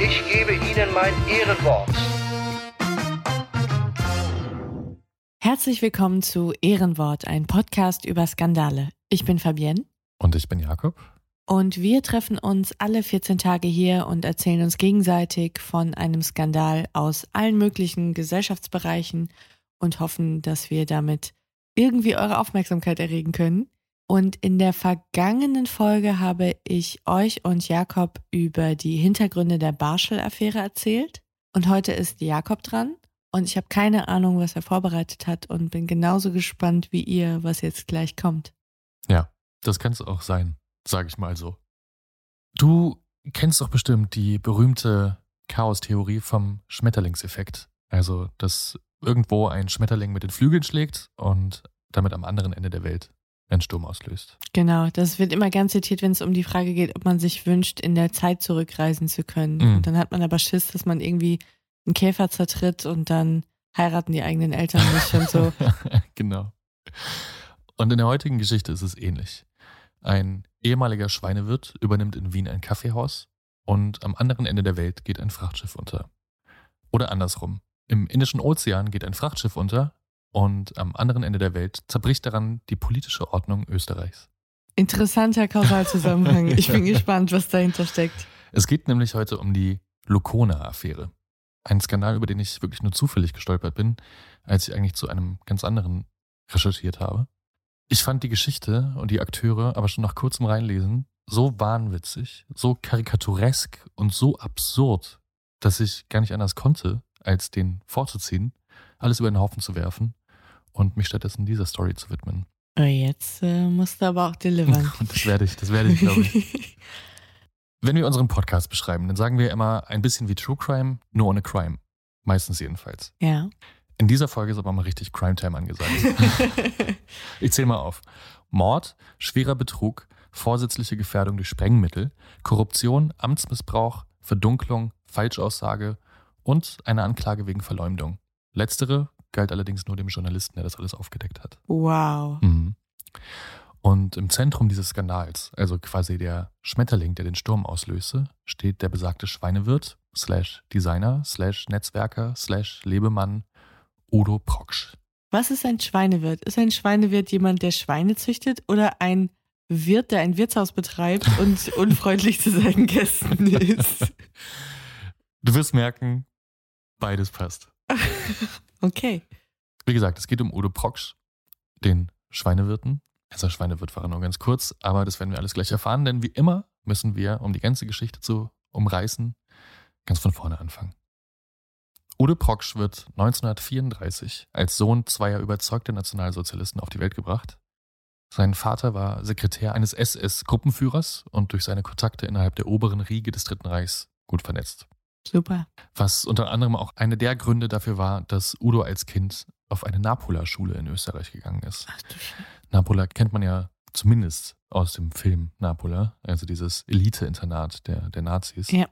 ich gebe Ihnen mein Ehrenwort. Herzlich willkommen zu Ehrenwort, ein Podcast über Skandale. Ich bin Fabienne Und ich bin Jakob. und wir treffen uns alle 14 Tage hier und erzählen uns gegenseitig von einem Skandal aus allen möglichen Gesellschaftsbereichen und hoffen, dass wir damit irgendwie eure Aufmerksamkeit erregen können. Und in der vergangenen Folge habe ich euch und Jakob über die Hintergründe der Barschel-Affäre erzählt. Und heute ist Jakob dran. Und ich habe keine Ahnung, was er vorbereitet hat und bin genauso gespannt wie ihr, was jetzt gleich kommt. Ja, das kann es auch sein, sage ich mal so. Du kennst doch bestimmt die berühmte Chaos-Theorie vom Schmetterlingseffekt. Also, dass irgendwo ein Schmetterling mit den Flügeln schlägt und damit am anderen Ende der Welt einen Sturm auslöst. Genau, das wird immer gern zitiert, wenn es um die Frage geht, ob man sich wünscht, in der Zeit zurückreisen zu können. Mhm. Und dann hat man aber Schiss, dass man irgendwie einen Käfer zertritt und dann heiraten die eigenen Eltern nicht und so. genau. Und in der heutigen Geschichte ist es ähnlich. Ein ehemaliger Schweinewirt übernimmt in Wien ein Kaffeehaus und am anderen Ende der Welt geht ein Frachtschiff unter. Oder andersrum. Im Indischen Ozean geht ein Frachtschiff unter und am anderen Ende der Welt zerbricht daran die politische Ordnung Österreichs. Interessanter Kausalzusammenhang. Ich bin gespannt, was dahinter steckt. Es geht nämlich heute um die Lokona-Affäre. Ein Skandal, über den ich wirklich nur zufällig gestolpert bin, als ich eigentlich zu einem ganz anderen recherchiert habe. Ich fand die Geschichte und die Akteure aber schon nach kurzem Reinlesen so wahnwitzig, so karikaturesk und so absurd, dass ich gar nicht anders konnte, als den vorzuziehen, alles über den Haufen zu werfen und mich stattdessen dieser Story zu widmen. Aber jetzt äh, musst du aber auch delivern. Und das werde ich, das werde ich, glaube ich. Wenn wir unseren Podcast beschreiben, dann sagen wir immer ein bisschen wie True Crime, nur ohne Crime. Meistens jedenfalls. ja. In dieser Folge ist aber mal richtig Crime Time angesagt. ich zähle mal auf. Mord, schwerer Betrug, vorsätzliche Gefährdung durch Sprengmittel, Korruption, Amtsmissbrauch, Verdunklung, Falschaussage und eine Anklage wegen Verleumdung. Letztere galt allerdings nur dem Journalisten, der das alles aufgedeckt hat. wow. Mhm. Und im Zentrum dieses Skandals, also quasi der Schmetterling, der den Sturm auslöste, steht der besagte Schweinewirt, slash Designer, slash Netzwerker, slash Lebemann Udo Proksch. Was ist ein Schweinewirt? Ist ein Schweinewirt jemand, der Schweine züchtet oder ein Wirt, der ein Wirtshaus betreibt und unfreundlich zu seinen Gästen ist? Du wirst merken, beides passt. Okay. Wie gesagt, es geht um Udo Proksch, den Schweinewirten. Also Schweinewirt war nur ganz kurz, aber das werden wir alles gleich erfahren, denn wie immer müssen wir, um die ganze Geschichte zu umreißen, ganz von vorne anfangen. Udo Proksch wird 1934 als Sohn zweier überzeugter Nationalsozialisten auf die Welt gebracht. Sein Vater war Sekretär eines SS-Gruppenführers und durch seine Kontakte innerhalb der oberen Riege des Dritten Reichs gut vernetzt. Super. Was unter anderem auch eine der Gründe dafür war, dass Udo als Kind auf eine Napola-Schule in Österreich gegangen ist. Ach du Scheiße. Napola kennt man ja zumindest aus dem Film Napola, also dieses Elite-Internat der, der Nazis. Ja.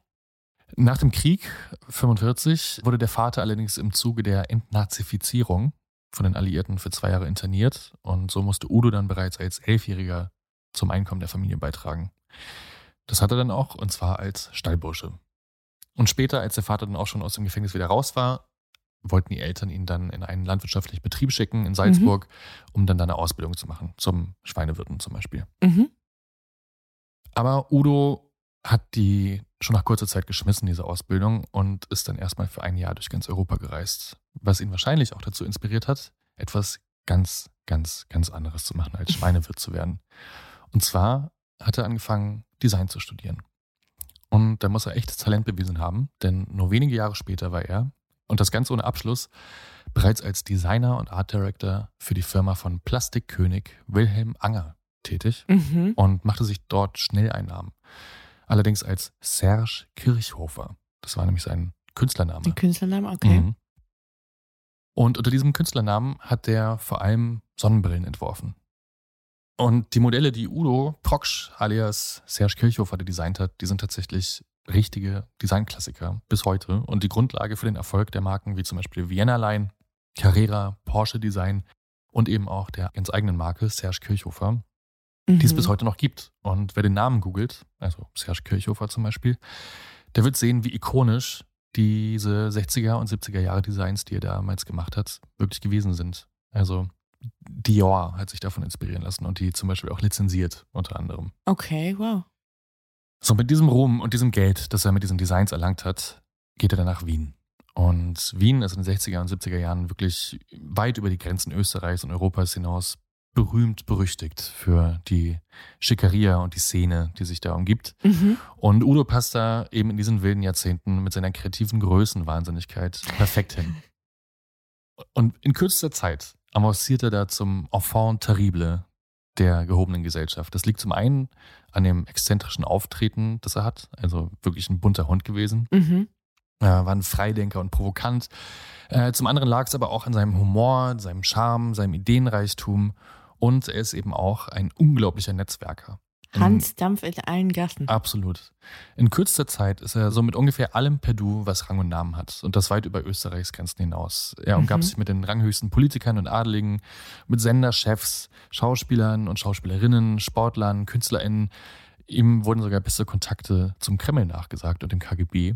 Nach dem Krieg 45 wurde der Vater allerdings im Zuge der Entnazifizierung von den Alliierten für zwei Jahre interniert und so musste Udo dann bereits als Elfjähriger zum Einkommen der Familie beitragen. Das hat er dann auch, und zwar als Stallbursche. Und später, als der Vater dann auch schon aus dem Gefängnis wieder raus war, wollten die Eltern ihn dann in einen landwirtschaftlichen Betrieb schicken in Salzburg, um dann da eine Ausbildung zu machen, zum Schweinewirten zum Beispiel. Mhm. Aber Udo hat die schon nach kurzer Zeit geschmissen, diese Ausbildung, und ist dann erstmal für ein Jahr durch ganz Europa gereist. Was ihn wahrscheinlich auch dazu inspiriert hat, etwas ganz, ganz, ganz anderes zu machen, als Schweinewirt zu werden. Und zwar hat er angefangen, Design zu studieren. Und da muss er echtes Talent bewiesen haben, denn nur wenige Jahre später war er, und das Ganze ohne Abschluss, bereits als Designer und Art Director für die Firma von Plastikkönig Wilhelm Anger tätig Mhm. und machte sich dort schnell einen Namen. Allerdings als Serge Kirchhofer. Das war nämlich sein Künstlername. Der Künstlername, okay. Mhm. Und unter diesem Künstlernamen hat er vor allem Sonnenbrillen entworfen. Und die Modelle, die Udo Proksch alias Serge Kirchhofer designt hat, die sind tatsächlich richtige Designklassiker bis heute und die Grundlage für den Erfolg der Marken wie zum Beispiel Vienna Line, Carrera, Porsche Design und eben auch der ganz eigenen Marke Serge Kirchhofer, die es Mhm. bis heute noch gibt. Und wer den Namen googelt, also Serge Kirchhofer zum Beispiel, der wird sehen, wie ikonisch diese 60er und 70er Jahre Designs, die er damals gemacht hat, wirklich gewesen sind. Also Dior hat sich davon inspirieren lassen und die zum Beispiel auch lizenziert, unter anderem. Okay, wow. So, mit diesem Ruhm und diesem Geld, das er mit diesen Designs erlangt hat, geht er dann nach Wien. Und Wien ist in den 60er und 70er Jahren wirklich weit über die Grenzen Österreichs und Europas hinaus berühmt, berüchtigt für die Schickeria und die Szene, die sich da umgibt. Mhm. Und Udo passt da eben in diesen wilden Jahrzehnten mit seiner kreativen Größenwahnsinnigkeit perfekt hin. Und in kürzester Zeit avanciert er da zum Enfant terrible der gehobenen Gesellschaft. Das liegt zum einen an dem exzentrischen Auftreten, das er hat, also wirklich ein bunter Hund gewesen. Mhm. Er war ein Freidenker und provokant. Äh, zum anderen lag es aber auch an seinem Humor, seinem Charme, seinem Ideenreichtum und er ist eben auch ein unglaublicher Netzwerker. Hans Dampf in allen Gassen. Absolut. In kürzester Zeit ist er so mit ungefähr allem per Du, was Rang und Namen hat. Und das weit über Österreichs Grenzen hinaus. Er umgab Mhm. sich mit den ranghöchsten Politikern und Adeligen, mit Senderchefs, Schauspielern und Schauspielerinnen, Sportlern, KünstlerInnen. Ihm wurden sogar beste Kontakte zum Kreml nachgesagt und dem KGB.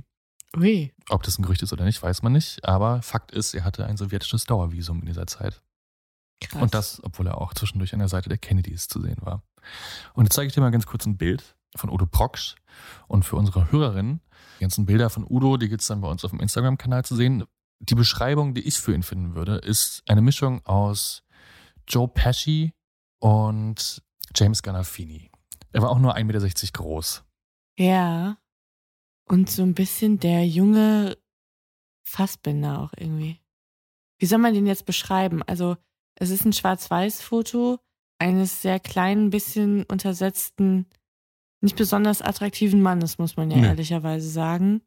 Ui. Ob das ein Gerücht ist oder nicht, weiß man nicht. Aber Fakt ist, er hatte ein sowjetisches Dauervisum in dieser Zeit. Krass. Und das, obwohl er auch zwischendurch an der Seite der Kennedys zu sehen war. Und jetzt zeige ich dir mal ganz kurz ein Bild von Udo Proksch. Und für unsere Hörerinnen, die ganzen Bilder von Udo, die gibt es dann bei uns auf dem Instagram-Kanal zu sehen. Die Beschreibung, die ich für ihn finden würde, ist eine Mischung aus Joe Pesci und James Gandolfini. Er war auch nur 1,60 Meter groß. Ja. Und so ein bisschen der junge Fassbinder auch irgendwie. Wie soll man den jetzt beschreiben? Also, es ist ein Schwarz-Weiß-Foto eines sehr kleinen, bisschen untersetzten, nicht besonders attraktiven Mannes, muss man ja Nee. ehrlicherweise sagen.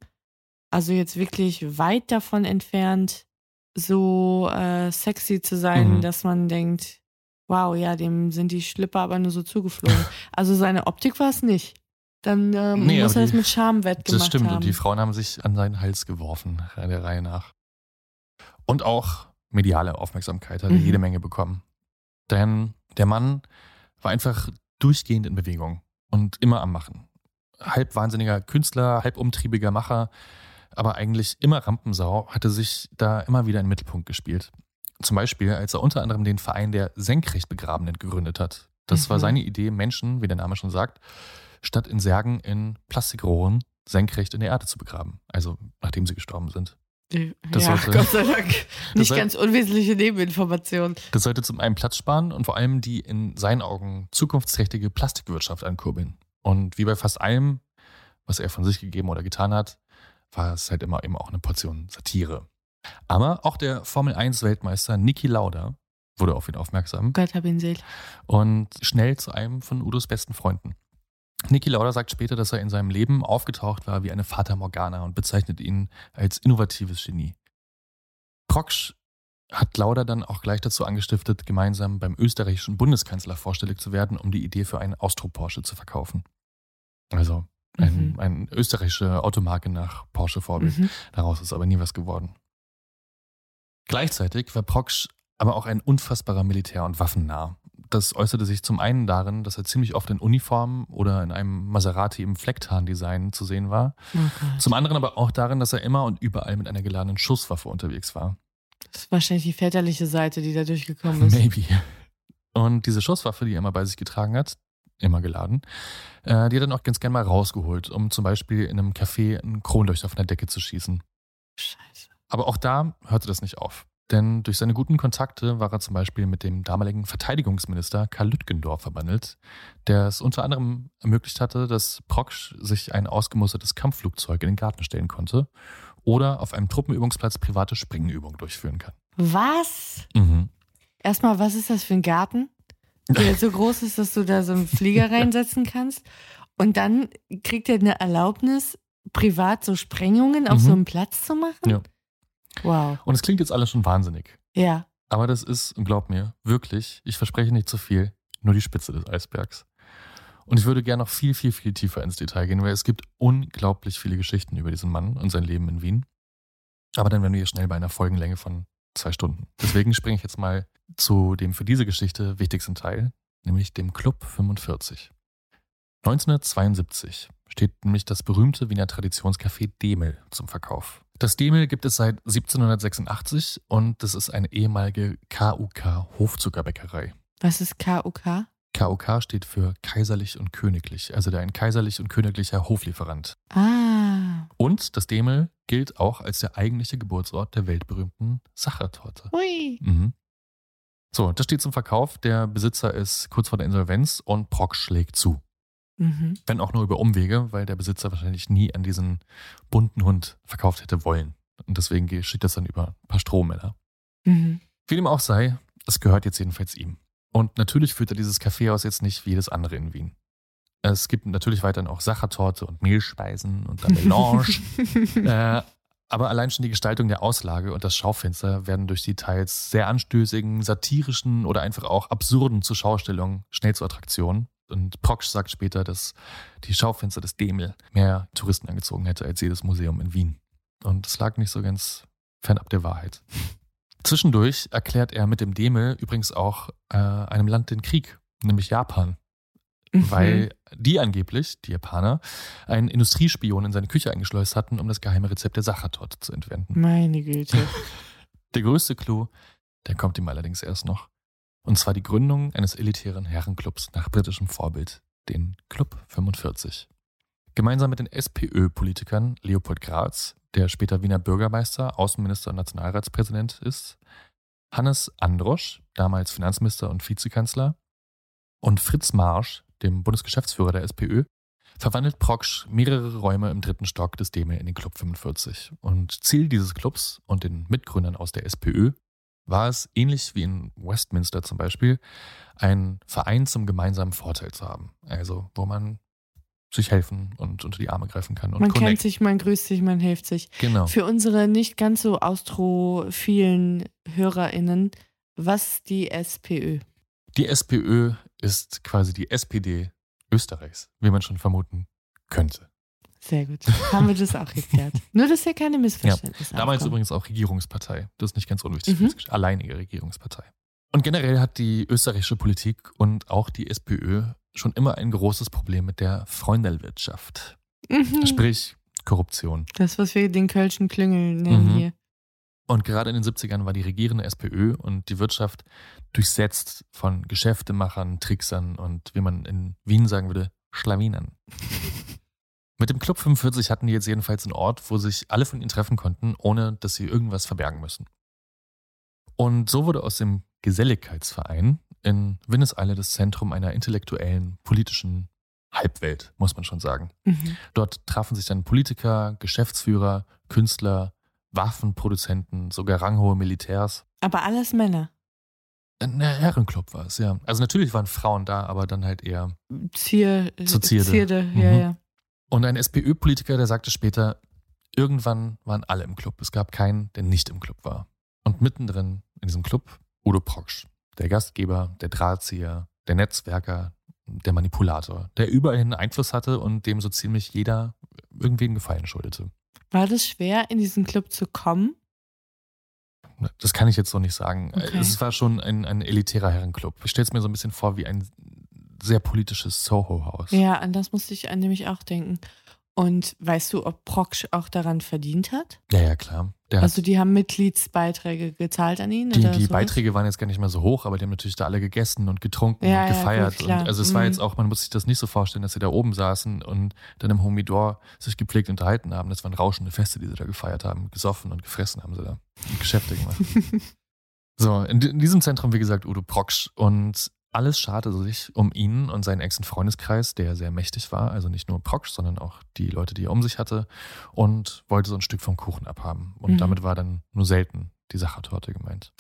Also jetzt wirklich weit davon entfernt, so äh, sexy zu sein, Mhm. dass man denkt, wow, ja, dem sind die Schlipper aber nur so zugeflogen. also seine Optik war es nicht. Dann ähm, Nee, muss er die- mit Charme wettgemacht Das stimmt. haben. Und die Frauen haben sich an seinen Hals geworfen, der Reihe nach. Und auch mediale Aufmerksamkeit hat er Mhm. jede Menge bekommen. Denn der Mann war einfach durchgehend in Bewegung und immer am Machen. Halb wahnsinniger Künstler, halb umtriebiger Macher, aber eigentlich immer Rampensau, hatte sich da immer wieder in den Mittelpunkt gespielt. Zum Beispiel, als er unter anderem den Verein der Senkrechtbegrabenen gegründet hat. Das war Mhm. seine Idee, Menschen, wie der Name schon sagt, statt in Särgen in Plastikrohren senkrecht in der Erde zu begraben. Also nachdem sie gestorben sind. Das ja, sollte- Gott sei Dank. Nicht ganz unwesentliche Nebeninformation. Das sollte zum einen Platz sparen und vor allem die in seinen Augen zukunftsträchtige Plastikwirtschaft ankurbeln. Und wie bei fast allem, was er von sich gegeben oder getan hat, war es halt immer eben auch eine Portion Satire. Aber auch der Formel 1 Weltmeister Niki Lauda wurde auf ihn aufmerksam Gott hab ihn selig. und schnell zu einem von Udos besten Freunden. Niki Lauda sagt später, dass er in seinem Leben aufgetaucht war wie eine Fata Morgana und bezeichnet ihn als innovatives Genie. Proksch hat Lauda dann auch gleich dazu angestiftet, gemeinsam beim österreichischen Bundeskanzler vorstellig zu werden, um die Idee für einen Austro-Porsche zu verkaufen. Also ein, Mhm. eine österreichische Automarke nach Porsche-Vorbild. Mhm. Daraus ist aber nie was geworden. Gleichzeitig war Proksch aber auch ein unfassbarer Militär- und Waffennah. Das äußerte sich zum einen darin, dass er ziemlich oft in Uniform oder in einem Maserati im Flecktarn-Design zu sehen war. Oh. Zum anderen aber auch darin, dass er immer und überall mit einer geladenen Schusswaffe unterwegs war. Das ist wahrscheinlich die väterliche Seite, die da durchgekommen ist. Maybe. Und diese Schusswaffe, die er immer bei sich getragen hat, immer geladen. Äh, die hat er dann auch ganz gern mal rausgeholt, um zum Beispiel in einem Café einen Kronleuchter von der Decke zu schießen. Scheiße. Aber auch da hörte das nicht auf. Denn durch seine guten Kontakte war er zum Beispiel mit dem damaligen Verteidigungsminister Karl Lütgendorf verbandelt, der es unter anderem ermöglicht hatte, dass Proksch sich ein ausgemustertes Kampfflugzeug in den Garten stellen konnte oder auf einem Truppenübungsplatz private Springübungen durchführen kann. Was? Mhm. Erstmal, was ist das für ein Garten? Der so groß ist, dass du da so einen Flieger reinsetzen kannst. Und dann kriegt er eine Erlaubnis, privat so Sprengungen auf Mhm. so einem Platz zu machen? Ja. Wow. Und es klingt jetzt alles schon wahnsinnig. Ja. Aber das ist, glaub mir, wirklich, ich verspreche nicht zu viel, nur die Spitze des Eisbergs. Und ich würde gerne noch viel, viel, viel tiefer ins Detail gehen, weil es gibt unglaublich viele Geschichten über diesen Mann und sein Leben in Wien. Aber dann wären wir hier schnell bei einer Folgenlänge von zwei Stunden. Deswegen springe ich jetzt mal zu dem für diese Geschichte wichtigsten Teil, nämlich dem Club 45. 1972 steht nämlich das berühmte Wiener Traditionscafé Demel zum Verkauf. Das Demel gibt es seit 1786 und das ist eine ehemalige KUK Hofzuckerbäckerei. Was ist KUK? KUK steht für kaiserlich und königlich, also der ein kaiserlich und königlicher Hoflieferant. Ah. Und das Demel gilt auch als der eigentliche Geburtsort der weltberühmten Sachertorte. Hui. Mhm. So, das steht zum Verkauf. Der Besitzer ist kurz vor der Insolvenz und Brock schlägt zu. Mhm. Wenn auch nur über Umwege, weil der Besitzer wahrscheinlich nie an diesen bunten Hund verkauft hätte wollen. Und deswegen geschieht das dann über ein paar Strohmänner. Mhm. Wie dem auch sei, es gehört jetzt jedenfalls ihm. Und natürlich führt er dieses Kaffeehaus jetzt nicht wie jedes andere in Wien. Es gibt natürlich weiterhin auch Sachertorte und Mehlspeisen und dann Melange. äh, aber allein schon die Gestaltung der Auslage und das Schaufenster werden durch die teils sehr anstößigen, satirischen oder einfach auch absurden Zuschaustellungen schnell zur Attraktion. Und Proksch sagt später, dass die Schaufenster des Demel mehr Touristen angezogen hätte als jedes Museum in Wien. Und es lag nicht so ganz fernab der Wahrheit. Zwischendurch erklärt er mit dem Demel übrigens auch äh, einem Land den Krieg, nämlich Japan Mhm. weil die angeblich, die Japaner, einen Industriespion in seine Küche eingeschleust hatten, um das geheime Rezept der Sachertorte zu entwenden. Meine Güte. Der größte Clou, der kommt ihm allerdings erst noch. Und zwar die Gründung eines elitären Herrenclubs nach britischem Vorbild, den Club 45. Gemeinsam mit den SPÖ-Politikern Leopold Graz, der später Wiener Bürgermeister, Außenminister und Nationalratspräsident ist, Hannes Androsch, damals Finanzminister und Vizekanzler, und Fritz Marsch, dem Bundesgeschäftsführer der SPÖ, verwandelt Proksch mehrere Räume im dritten Stock des Demel in den Club 45. Und Ziel dieses Clubs und den Mitgründern aus der SPÖ war es, ähnlich wie in Westminster zum Beispiel, einen Verein zum gemeinsamen Vorteil zu haben. Also, wo man sich helfen und unter die Arme greifen kann und man kennt connect. sich, man grüßt sich, man hilft sich. Genau. Für unsere nicht ganz so austrophilen HörerInnen, was die SPÖ? Die SPÖ ist quasi die SPD Österreichs, wie man schon vermuten könnte. Sehr gut. Haben wir das auch geklärt. Nur, dass hier keine Ja. Missverständnisse Damals aufkommen. übrigens auch Regierungspartei. Das ist nicht ganz unwichtig. Mhm. Alleinige Regierungspartei. Und generell hat die österreichische Politik und auch die SPÖ schon immer ein großes Problem mit der Freundelwirtschaft. Mhm. Sprich Korruption. Das, was wir den Kölschen Klüngel nennen Mhm. hier. Und gerade in den 70ern war die regierende SPÖ und die Wirtschaft durchsetzt von Geschäftemachern, Tricksern und, wie man in Wien sagen würde, Schlawinern. Mit dem Club 45 hatten die jetzt jedenfalls einen Ort, wo sich alle von ihnen treffen konnten, ohne dass sie irgendwas verbergen müssen. Und so wurde aus dem Geselligkeitsverein in Winneseile das Zentrum einer intellektuellen, politischen Halbwelt, muss man schon sagen. Mhm. Dort trafen sich dann Politiker, Geschäftsführer, Künstler, Waffenproduzenten, sogar ranghohe Militärs. Aber alles Männer. Ein Herrenclub war es, ja. Also natürlich waren Frauen da, aber dann halt eher. Zier, Zur Zierde. Zierde, ja, Mhm. ja. Und ein SPÖ-Politiker, der sagte später, irgendwann waren alle im Club. Es gab keinen, der nicht im Club war. Und mittendrin in diesem Club Udo Proksch, der Gastgeber, der Drahtzieher, der Netzwerker, der Manipulator, der überall hin Einfluss hatte und dem so ziemlich jeder irgendwie einen Gefallen schuldete. War das schwer, in diesen Club zu kommen? Das kann ich jetzt so nicht sagen. Okay. Es war schon ein, ein elitärer Herrenclub. Ich stelle es mir so ein bisschen vor wie ein sehr politisches Soho-Haus. Ja, an das musste ich an nämlich auch denken. Und weißt du, ob Proksch auch daran verdient hat? Ja, ja, klar. Der also die haben Mitgliedsbeiträge gezahlt an ihn? Die, die sowas? Beiträge waren jetzt gar nicht mehr so hoch, aber die haben natürlich da alle gegessen und getrunken Ja, und ja, gefeiert. gut, klar. und also es war Mhm. jetzt auch, man muss sich das nicht so vorstellen, dass sie da oben saßen und dann im Homidor sich gepflegt unterhalten haben. Das waren rauschende Feste, die sie da gefeiert haben. Gesoffen und gefressen haben sie da. Geschäfte gemacht. so, in, in diesem Zentrum, wie gesagt, Udo Proksch. Und alles scharte sich um ihn und seinen engsten Freundeskreis, der sehr mächtig war. Also nicht nur Proksch, sondern auch die Leute, die er um sich hatte. Und wollte so ein Stück vom Kuchen abhaben. Und Mhm. damit war dann nur selten die Sachertorte gemeint.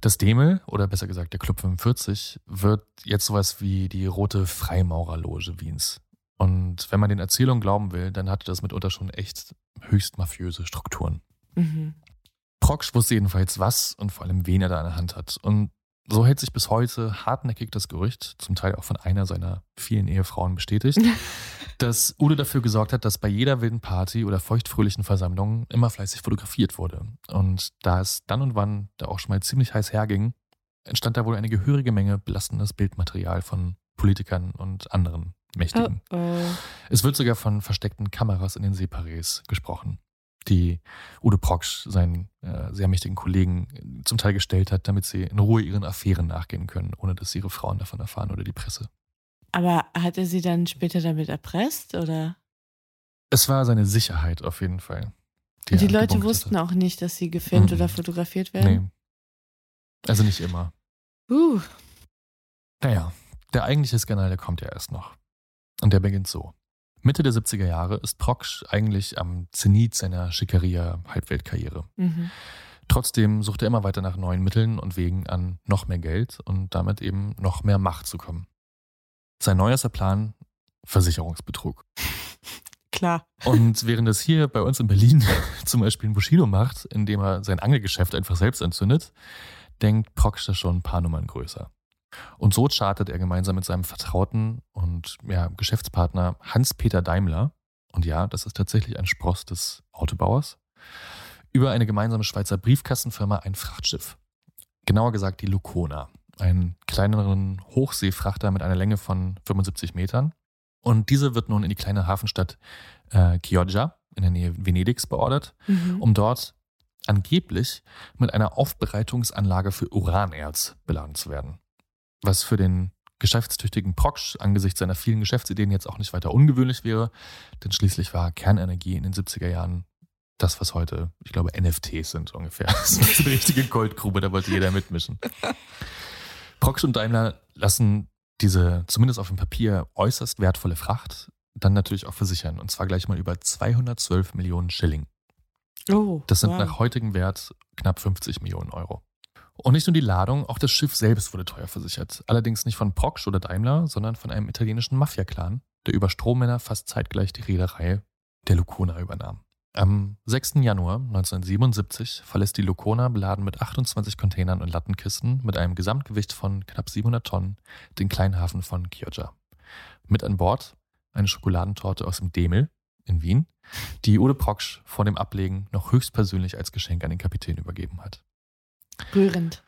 Das Demel, oder besser gesagt der Club 45, wird jetzt sowas wie die rote Freimaurerloge Wiens. Und wenn man den Erzählungen glauben will, dann hatte das mitunter schon echt höchst mafiöse Strukturen. Mhm. Proksch wusste jedenfalls was und vor allem wen er da an der Hand hat. Und so hält sich bis heute hartnäckig das Gerücht, zum Teil auch von einer seiner vielen Ehefrauen bestätigt, dass Udo dafür gesorgt hat, dass bei jeder wilden Party oder feuchtfröhlichen Versammlung immer fleißig fotografiert wurde. Und da es dann und wann da auch schon mal ziemlich heiß herging, entstand da wohl eine gehörige Menge belastendes Bildmaterial von Politikern und anderen Oh, Mächtigen. oh. Es wird sogar von versteckten Kameras in den Separés gesprochen, die Udo Proksch, seinen äh, sehr mächtigen Kollegen, äh, zum Teil gestellt hat, damit sie in Ruhe ihren Affären nachgehen können, ohne dass ihre Frauen davon erfahren oder die Presse. Aber hat er sie dann später damit erpresst? Oder? Es war seine Sicherheit auf jeden Fall. Und die er Leute wussten hatte. auch nicht, dass sie gefilmt Mhm. oder fotografiert Nee. werden? Also nicht immer. Uh, Naja, der eigentliche Skandal, der kommt ja erst noch. Und der beginnt so. Mitte der 70er Jahre ist Proksch eigentlich am Zenit seiner Schickeria-Halbweltkarriere. mhm. Trotzdem sucht er immer weiter nach neuen Mitteln und Wegen an noch mehr Geld und damit eben noch mehr Macht zu kommen. Sein neuester Plan, Versicherungsbetrug. Klar. Und während es hier bei uns in Berlin zum Beispiel ein Bushido macht, indem er sein Angelgeschäft einfach selbst entzündet, denkt Proksch das schon ein paar Nummern größer. Und so chartet er gemeinsam mit seinem Vertrauten und ja, Geschäftspartner Hans-Peter Daimler, und ja, das ist tatsächlich ein Spross des Autobauers, über eine gemeinsame Schweizer Briefkastenfirma ein Frachtschiff. Genauer gesagt die Lucona, einen kleineren Hochseefrachter mit einer Länge von 75 Metern. Und diese wird nun in die kleine Hafenstadt äh, Chioggia in der Nähe Venedigs beordert, Mhm. um dort angeblich mit einer Aufbereitungsanlage für Uranerz beladen zu werden. Was für den geschäftstüchtigen Proksch angesichts seiner vielen Geschäftsideen jetzt auch nicht weiter ungewöhnlich wäre, denn schließlich war Kernenergie in den 70er Jahren das, was heute, ich glaube, NFTs sind ungefähr. Das ist eine richtige Goldgrube, da wollte jeder mitmischen. Proksch und Daimler lassen diese, zumindest auf dem Papier, äußerst wertvolle Fracht dann natürlich auch versichern. Und zwar gleich mal über 212 Millionen Schilling. Oh, Das sind wow. nach heutigem Wert knapp 50 Millionen Euro. Und nicht nur die Ladung, auch das Schiff selbst wurde teuer versichert. Allerdings nicht von Proksch oder Daimler, sondern von einem italienischen Mafia-Clan, der über Strommänner fast zeitgleich die Reederei der Lucona übernahm. Am 6. Januar 1977 verlässt die Lucona beladen mit 28 Containern und Lattenkisten mit einem Gesamtgewicht von knapp 700 Tonnen den kleinen Hafen von Chioggia. Mit an Bord eine Schokoladentorte aus dem Demel in Wien, die Ude Proksch vor dem Ablegen noch höchstpersönlich als Geschenk an den Kapitän übergeben hat. Rührend.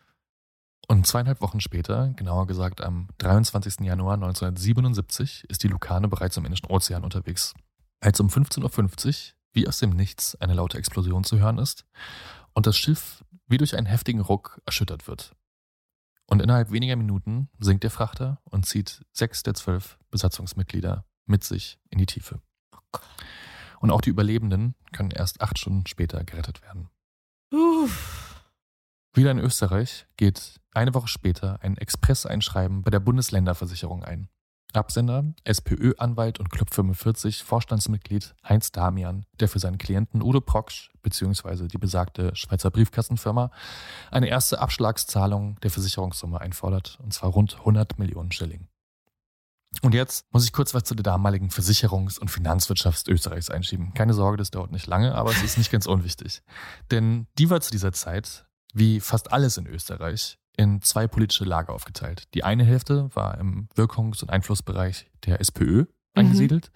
Und zweieinhalb Wochen später, genauer gesagt am 23. Januar 1977, ist die Lucane bereits im Indischen Ozean unterwegs. Als um 15.50 Uhr, wie aus dem Nichts, eine laute Explosion zu hören ist und das Schiff wie durch einen heftigen Ruck erschüttert wird. Und innerhalb weniger Minuten sinkt der Frachter und zieht sechs der zwölf Besatzungsmitglieder mit sich in die Tiefe. Und auch die Überlebenden können erst acht Stunden später gerettet werden. Uff. Wieder in Österreich geht eine Woche später ein Express-Einschreiben bei der Bundesländerversicherung ein. Absender, SPÖ-Anwalt und Club 45 Vorstandsmitglied Heinz Damian, der für seinen Klienten Udo Proksch bzw. die besagte Schweizer Briefkastenfirma eine erste Abschlagszahlung der Versicherungssumme einfordert, und zwar rund 100 Millionen Schilling. Und jetzt muss ich kurz was zu der damaligen Versicherungs- und Finanzwirtschaft Österreichs einschieben. Keine Sorge, das dauert nicht lange, aber es ist nicht ganz unwichtig. Denn die war zu dieser Zeit, wie fast alles in Österreich, in zwei politische Lager aufgeteilt. Die eine Hälfte war im Wirkungs- und Einflussbereich der SPÖ angesiedelt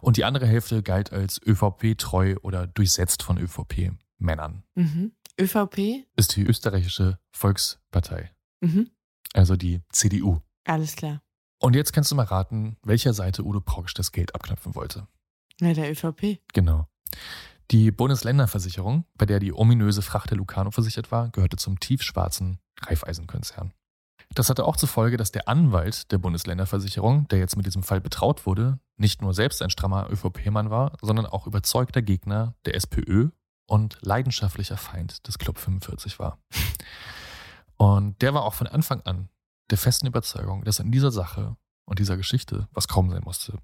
und die andere Hälfte galt als ÖVP-treu oder durchsetzt von ÖVP-Männern. Mhm. ÖVP? Ist die österreichische Volkspartei, Mhm. also die CDU. Alles klar. Und jetzt kannst du mal raten, welcher Seite Udo Proksch das Geld abknöpfen wollte. Ja, der ÖVP. Genau. Die Bundesländerversicherung, bei der die ominöse Fracht der Lucano versichert war, gehörte zum tiefschwarzen Raiffeisenkonzern. Das hatte auch zur Folge, dass der Anwalt der Bundesländerversicherung, der jetzt mit diesem Fall betraut wurde, nicht nur selbst ein strammer ÖVP-Mann war, sondern auch überzeugter Gegner der SPÖ und leidenschaftlicher Feind des Club 45 war. Und der war auch von Anfang an der festen Überzeugung, dass in dieser Sache und dieser Geschichte was kaum sein musste.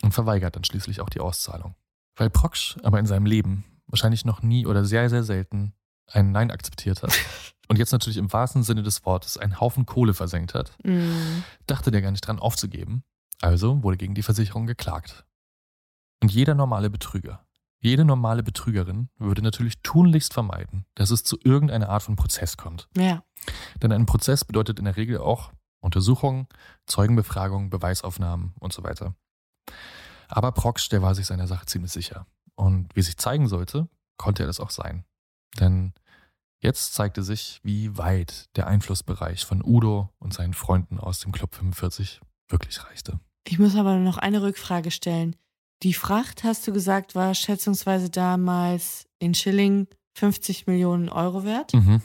Und verweigert dann schließlich auch die Auszahlung. Weil Proksch aber in seinem Leben wahrscheinlich noch nie oder sehr, sehr selten ein Nein akzeptiert hat und jetzt natürlich im wahrsten Sinne des Wortes einen Haufen Kohle versenkt hat, Mhm. dachte der gar nicht dran aufzugeben. Also wurde gegen die Versicherung geklagt. Und jeder normale Betrüger, jede normale Betrügerin würde natürlich tunlichst vermeiden, dass es zu irgendeiner Art von Prozess kommt. Ja. Denn ein Prozess bedeutet in der Regel auch Untersuchungen, Zeugenbefragungen, Beweisaufnahmen und so weiter. Aber Proksch, der war sich seiner Sache ziemlich sicher. Und wie sich zeigen sollte, konnte er das auch sein. Denn jetzt zeigte sich, wie weit der Einflussbereich von Udo und seinen Freunden aus dem Club 45 wirklich reichte. Ich muss aber noch eine Rückfrage stellen. Die Fracht, hast du gesagt, war schätzungsweise damals in Schilling 50 Millionen Euro wert. Mhm.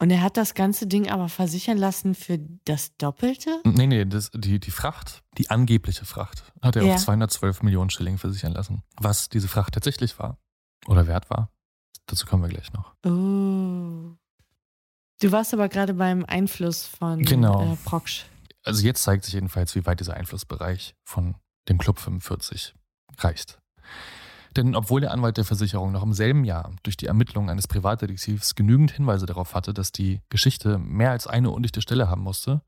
Und er hat das ganze Ding aber versichern lassen für das Doppelte? Nee, nee, das, die, die Fracht, die angebliche Fracht, hat er Ja. auf 212 Millionen Schilling versichern lassen. Was diese Fracht tatsächlich war oder wert war, dazu kommen wir gleich noch. Oh. Du warst aber gerade beim Einfluss von Genau. äh, Proksch. Also jetzt zeigt sich jedenfalls, wie weit dieser Einflussbereich von dem Club 45 reicht. Denn obwohl der Anwalt der Versicherung noch im selben Jahr durch die Ermittlungen eines Privatdetektivs genügend Hinweise darauf hatte, dass die Geschichte mehr als eine undichte Stelle haben musste,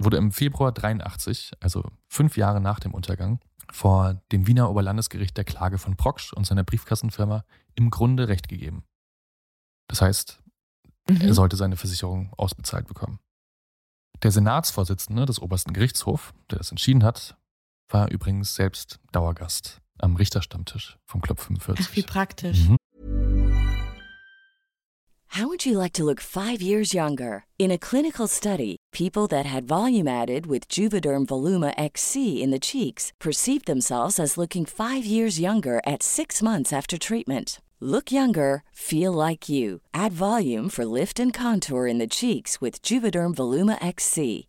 wurde im Februar 83, also fünf Jahre nach dem Untergang, vor dem Wiener Oberlandesgericht der Klage von Proksch und seiner Briefkassenfirma im Grunde Recht gegeben. Das heißt, er Mhm. sollte seine Versicherung ausbezahlt bekommen. Der Senatsvorsitzende des obersten Gerichtshofs, der das entschieden hat, war übrigens selbst Dauergast am Richterstammtisch vom Club 45. Ach, wie praktisch. Mhm. How would you like to look five years younger? In a clinical study, people that had volume added with Juvederm Voluma XC in the cheeks perceived themselves as looking five years younger at six months after treatment. Look younger, feel like you. Add volume for lift and contour in the cheeks with Juvederm Voluma XC.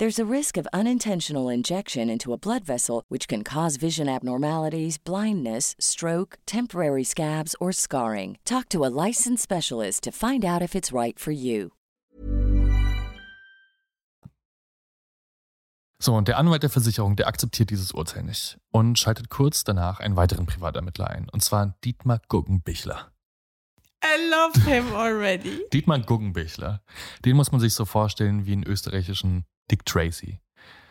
There's a risk of unintentional injection into a blood vessel, which can cause vision abnormalities, blindness, stroke, temporary scabs, or scarring. Talk to a licensed specialist to find out if it's right for you. So, und der Anwalt der Versicherung, der akzeptiert dieses Urteil nicht und schaltet kurz danach einen weiteren Privatermittler ein, und zwar Dietmar Guggenbichler. I love him already. Dietmar Guggenbichler, den muss man sich so vorstellen wie einen österreichischen Dick Tracy.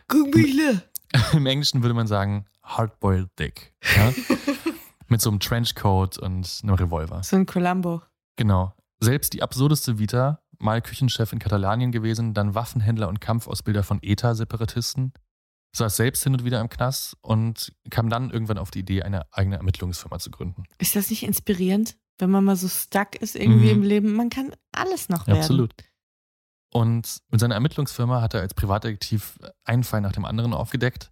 Guckbüchle. Im Englischen würde man sagen Hardboiled Dick. Ja? Mit so einem Trenchcoat und einem Revolver. So ein Columbo. Genau. Selbst die absurdeste Vita, mal Küchenchef in Katalanien gewesen, dann Waffenhändler und Kampfausbilder von ETA-Separatisten, saß selbst hin und wieder im Knast und kam dann irgendwann auf die Idee, eine eigene Ermittlungsfirma zu gründen. Ist das nicht inspirierend, wenn man mal so stuck ist irgendwie Mhm. im Leben? Man kann alles noch werden. Absolut. Und mit seiner Ermittlungsfirma hat er als Privatdetektiv einen Fall nach dem anderen aufgedeckt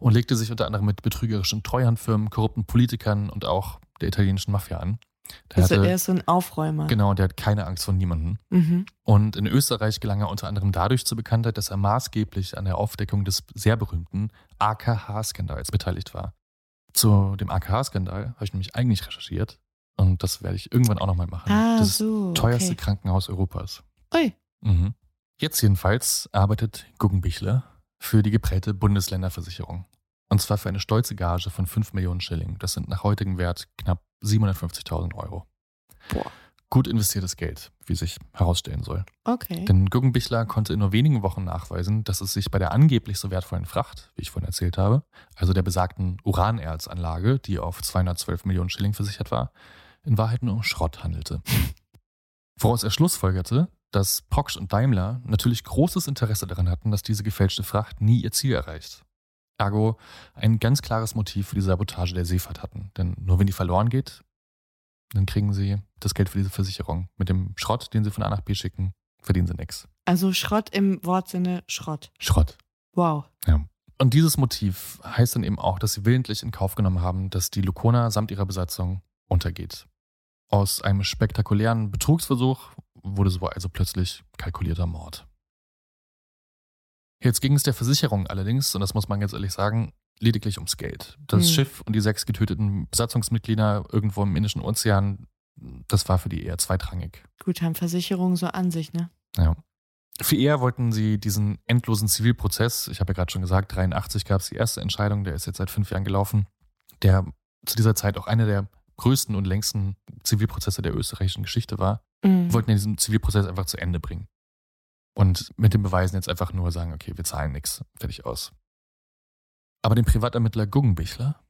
und legte sich unter anderem mit betrügerischen Treuhandfirmen, korrupten Politikern und auch der italienischen Mafia an. Der Also hatte, er ist so ein Aufräumer. genau, der hat keine Angst vor niemandem. Mhm. Und in Österreich gelang er unter anderem dadurch zur Bekanntheit, dass er maßgeblich an der Aufdeckung des sehr berühmten AKH-Skandals beteiligt war. Zu dem AKH-Skandal habe ich nämlich eigentlich recherchiert und das werde ich irgendwann auch nochmal machen. Ah, das so, teuerste okay. Krankenhaus Europas. Ui. Mhm. Jetzt jedenfalls arbeitet Guggenbichler für die geprellte Bundesländerversicherung. Und zwar für eine stolze Gage von 5 Millionen Schilling. Das sind nach heutigem Wert knapp 750.000 Euro. Boah. gut investiertes Geld, wie sich herausstellen soll. Okay. Denn Guggenbichler konnte in nur wenigen Wochen nachweisen, dass es sich bei der angeblich so wertvollen Fracht, wie ich vorhin erzählt habe, also der besagten Uranerzanlage, die auf 212 Millionen Schilling versichert war, in Wahrheit nur um Schrott handelte. Woraus er schlussfolgerte, dass Proksch und Daimler natürlich großes Interesse daran hatten, dass diese gefälschte Fracht nie ihr Ziel erreicht. Ergo ein ganz klares Motiv für die Sabotage der Seefahrt hatten. Denn nur wenn die verloren geht, dann kriegen sie das Geld für diese Versicherung. Mit dem Schrott, den sie von A nach B schicken, verdienen sie nichts. Also Schrott im Wortsinne Schrott. Schrott. Wow. Ja. Und dieses Motiv heißt dann eben auch, dass sie willentlich in Kauf genommen haben, dass die Lukona samt ihrer Besatzung untergeht. Aus einem spektakulären Betrugsversuch wurde so also plötzlich kalkulierter Mord. Jetzt ging es der Versicherung allerdings, und das muss man ganz ehrlich sagen, lediglich ums Geld. Das Mhm. Schiff und die sechs getöteten Besatzungsmitglieder irgendwo im Indischen Ozean, das war für die eher zweitrangig. Gut, haben Versicherungen so an sich, ne? Ja. Für eher wollten sie diesen endlosen Zivilprozess, ich habe ja gerade schon gesagt, 83 gab es die erste Entscheidung, der ist jetzt seit fünf Jahren gelaufen, der zu dieser Zeit auch einer der größten und längsten Zivilprozesse der österreichischen Geschichte war, Mhm. wollten diesen Zivilprozess einfach zu Ende bringen. Und mit den Beweisen jetzt einfach nur sagen, okay, wir zahlen nichts, fertig aus. Aber dem Privatermittler Guggenbichler,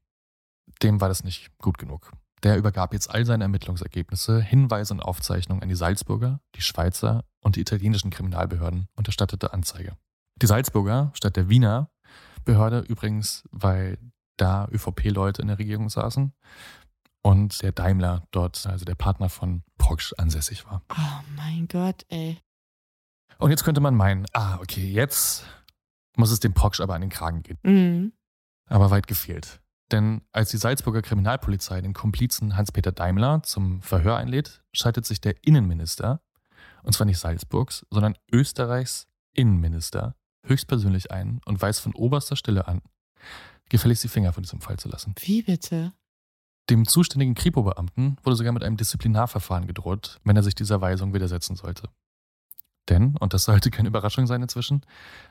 dem war das nicht gut genug. Der übergab jetzt all seine Ermittlungsergebnisse, Hinweise und Aufzeichnungen an die Salzburger, die Schweizer und die italienischen Kriminalbehörden und erstattete Anzeige. Die Salzburger statt der Wiener Behörde übrigens, weil da ÖVP-Leute in der Regierung saßen und der Daimler dort, also der Partner von Proksch, ansässig war. Oh mein Gott, ey. Und jetzt könnte man meinen, ah, okay, jetzt muss es dem Proksch aber an den Kragen gehen. Mhm. Aber weit gefehlt. Denn als die Salzburger Kriminalpolizei den Komplizen Hans-Peter Daimler zum Verhör einlädt, schaltet sich der Innenminister, und zwar nicht Salzburgs, sondern Österreichs Innenminister, höchstpersönlich ein und weist von oberster Stelle an, gefälligst die Finger von diesem Fall zu lassen. Wie bitte? Dem zuständigen Kripo-Beamten wurde sogar mit einem Disziplinarverfahren gedroht, wenn er sich dieser Weisung widersetzen sollte. Denn, und das sollte keine Überraschung sein inzwischen,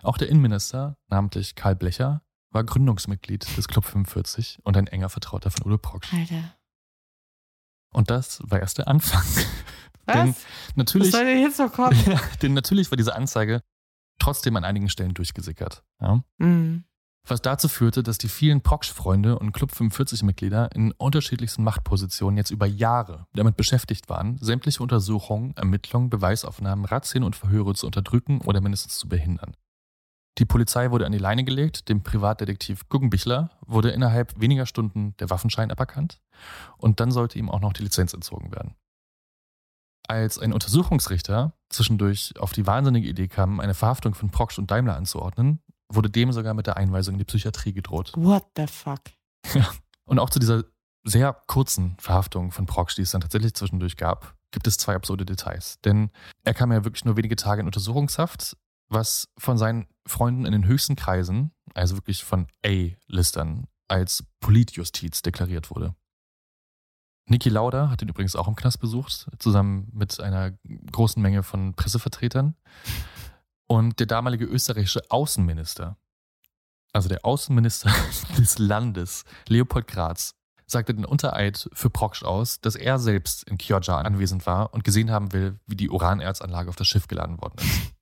auch der Innenminister, namentlich Karl Blecher, war Gründungsmitglied des Club 45 und ein enger Vertrauter von Udo Proksch. Alter. Und das war erst der Anfang. Was? Denn Was natürlich, soll denn jetzt noch kommen? ja, denn natürlich war diese Anzeige trotzdem an einigen Stellen durchgesickert. Ja? Mhm. Was dazu führte, dass die vielen Proksch-Freunde und Club 45-Mitglieder in unterschiedlichsten Machtpositionen jetzt über Jahre damit beschäftigt waren, sämtliche Untersuchungen, Ermittlungen, Beweisaufnahmen, Razzien und Verhöre zu unterdrücken oder mindestens zu behindern. Die Polizei wurde an die Leine gelegt, dem Privatdetektiv Guggenbichler wurde innerhalb weniger Stunden der Waffenschein aberkannt und dann sollte ihm auch noch die Lizenz entzogen werden. Als ein Untersuchungsrichter zwischendurch auf die wahnsinnige Idee kam, eine Verhaftung von Proksch und Daimler anzuordnen, wurde dem sogar mit der Einweisung in die Psychiatrie gedroht. What the fuck? Und auch zu dieser sehr kurzen Verhaftung von Proksch, die es dann tatsächlich zwischendurch gab, gibt es zwei absurde Details. Denn er kam ja wirklich nur wenige Tage in Untersuchungshaft, was von seinen Freunden in den höchsten Kreisen, also wirklich von A-Listern, als Politjustiz deklariert wurde. Niki Lauda hat ihn übrigens auch im Knast besucht, zusammen mit einer großen Menge von Pressevertretern. Und der damalige österreichische Außenminister, also der Außenminister des Landes, Leopold Graz, sagte den Untereid für Proksch aus, dass er selbst in Chioggia anwesend war und gesehen haben will, wie die Uranerzanlage auf das Schiff geladen worden ist.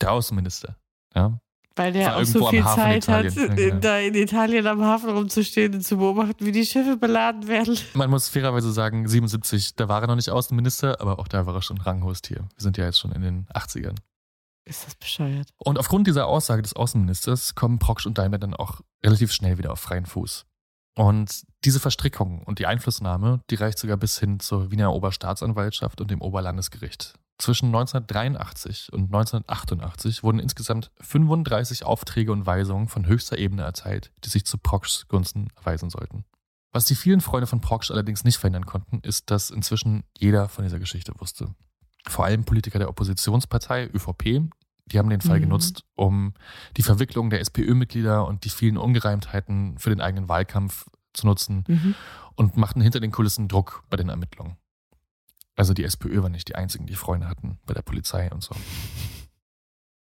Der Außenminister. Ja. Weil der War auch so viel Zeit hat, in, genau. da in Italien am Hafen rumzustehen und zu beobachten, wie die Schiffe beladen werden. Man muss fairerweise sagen, 77, da war er noch nicht Außenminister, aber auch da war er schon ranghohes Tier. Wir sind ja jetzt schon in den 80ern. Ist das bescheuert? Und aufgrund dieser Aussage des Außenministers kommen Proksch und Daimler dann auch relativ schnell wieder auf freien Fuß. Und diese Verstrickung und die Einflussnahme, die reicht sogar bis hin zur Wiener Oberstaatsanwaltschaft und dem Oberlandesgericht. Zwischen 1983 und 1988 wurden insgesamt 35 Aufträge und Weisungen von höchster Ebene erteilt, die sich zu Prokschs Gunsten erweisen sollten. Was die vielen Freunde von Proksch allerdings nicht verhindern konnten, ist, dass inzwischen jeder von dieser Geschichte wusste. Vor allem Politiker der Oppositionspartei ÖVP, die haben den Fall Mhm. genutzt, um die Verwicklung der SPÖ-Mitglieder und die vielen Ungereimtheiten für den eigenen Wahlkampf zu nutzen Mhm. und machten hinter den Kulissen Druck bei den Ermittlungen. Also die SPÖ war nicht die einzigen, die Freunde hatten bei der Polizei und so.